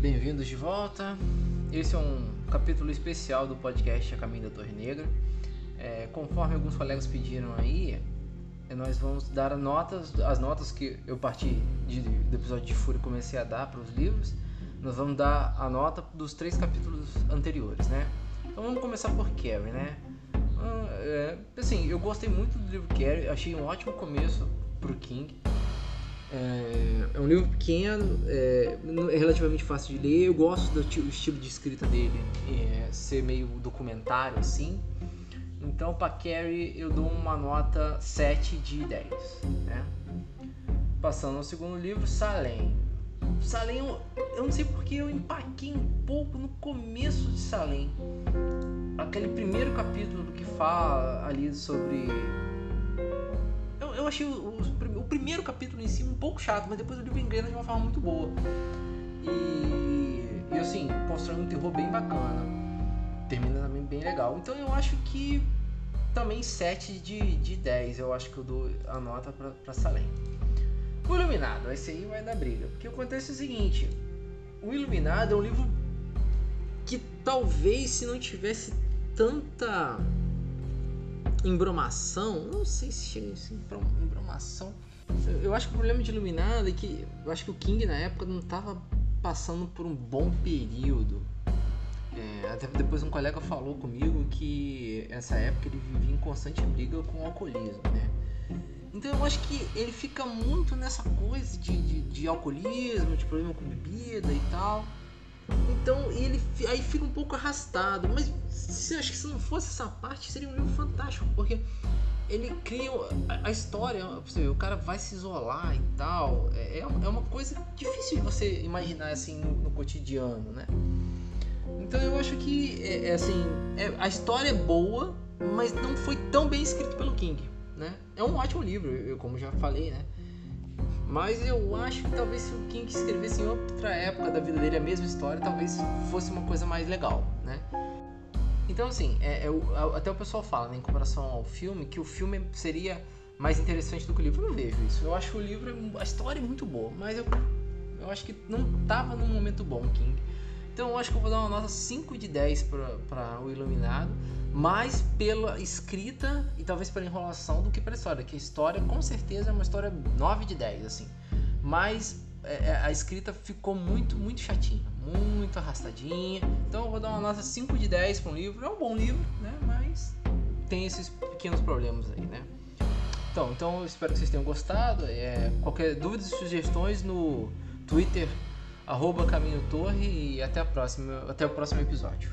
bem-vindos de volta. Esse é um capítulo especial do podcast A Caminho da Torre Negra. É, conforme alguns colegas pediram aí, nós vamos dar notas, as notas que eu parti de, do episódio de Fúria comecei a dar para os livros. Nós vamos dar a nota dos três capítulos anteriores, né? Então vamos começar por Carrie, né? Ah, é, assim, eu gostei muito do livro Carrie, achei um ótimo começo pro King. É, é um livro pequeno, é, é, relativamente fácil de ler. Eu gosto do estilo de escrita dele, é, ser meio documentário assim. Então, para Carrie, eu dou uma nota 7 de 10. Né? Passando ao segundo livro, Salem. Salem, eu, eu não sei porque eu empaquei um pouco no começo de Salem. Aquele primeiro capítulo que fala ali sobre achei o, o, o, primeiro capítulo em si um pouco chato, mas depois o livro engrena de uma forma muito boa. E, e assim, constrói um terror bem bacana. Termina também bem legal. Então eu acho que também 7 de, de 10 eu acho que eu dou a nota pra, pra Salem. O Iluminado, esse aí vai dar briga. Porque acontece o seguinte: O Iluminado é um livro que talvez se não tivesse tanta embromação, não sei se chega assim, embromação. Eu acho que o problema de Iluminado é que eu acho que o King na época não estava passando por um bom período. É, até depois um colega falou comigo que essa época ele vivia em constante briga com o alcoolismo, né? Então eu acho que ele fica muito nessa coisa de, de, de alcoolismo, de problema com bebida e tal. Então ele aí fica um pouco arrastado. Mas se, acho que se não fosse essa parte, seria um livro fantástico, porque ele cria a, a história, você vê, o cara vai se isolar e tal. É, é, é uma coisa difícil de você imaginar assim no, no cotidiano, né? Então eu acho que é, é assim, é, a história é boa, mas não foi tão bem escrito pelo King, né? É um ótimo livro, eu, como já falei, né? Mas eu acho que talvez se o King escrevesse em outra época da vida dele a mesma história, talvez fosse uma coisa mais legal, né? Então, assim, é, é, até o pessoal fala, né, em comparação ao filme, que o filme seria mais interessante do que o livro. Eu não vejo isso. Eu acho que o livro, a história é muito boa, mas eu, eu acho que não tava num momento bom, King. Então eu acho que eu vou dar uma nota 5 de 10 para o Iluminado, mais pela escrita e talvez pela enrolação do que pela história, que a história com certeza é uma história 9 de 10, assim. Mas é, é, a escrita ficou muito, muito chatinha, muito arrastadinha. Então eu vou dar uma nota 5 de 10 para um livro. É um bom livro, né? Mas tem esses pequenos problemas aí, né? Então, então eu espero que vocês tenham gostado. É, qualquer dúvida e sugestões no Twitter arroba Caminho Torre e até a próxima, até o próximo episódio.